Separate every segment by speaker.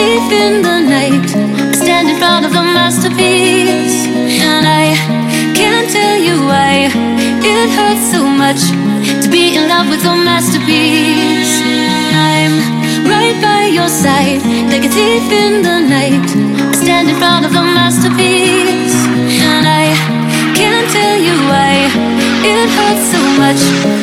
Speaker 1: deep in the night. Stand in front of the masterpiece, and I can't tell you why it hurts so much to be in love with a masterpiece. I'm right by your side, like a thief in the night. Stand in front of the masterpiece, and I can't tell you why it hurts so much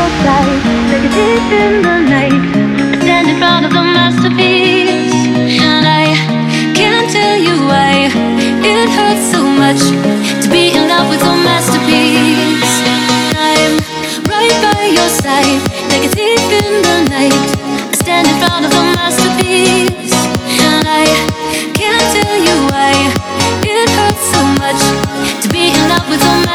Speaker 1: like in the night. I stand in front of the masterpiece, and I can't tell you why it hurts so much to be in love with a masterpiece. I'm right by your side, like in the night. I stand in front of masterpiece, and I can't tell you why it hurts so much to be in love with a masterpiece.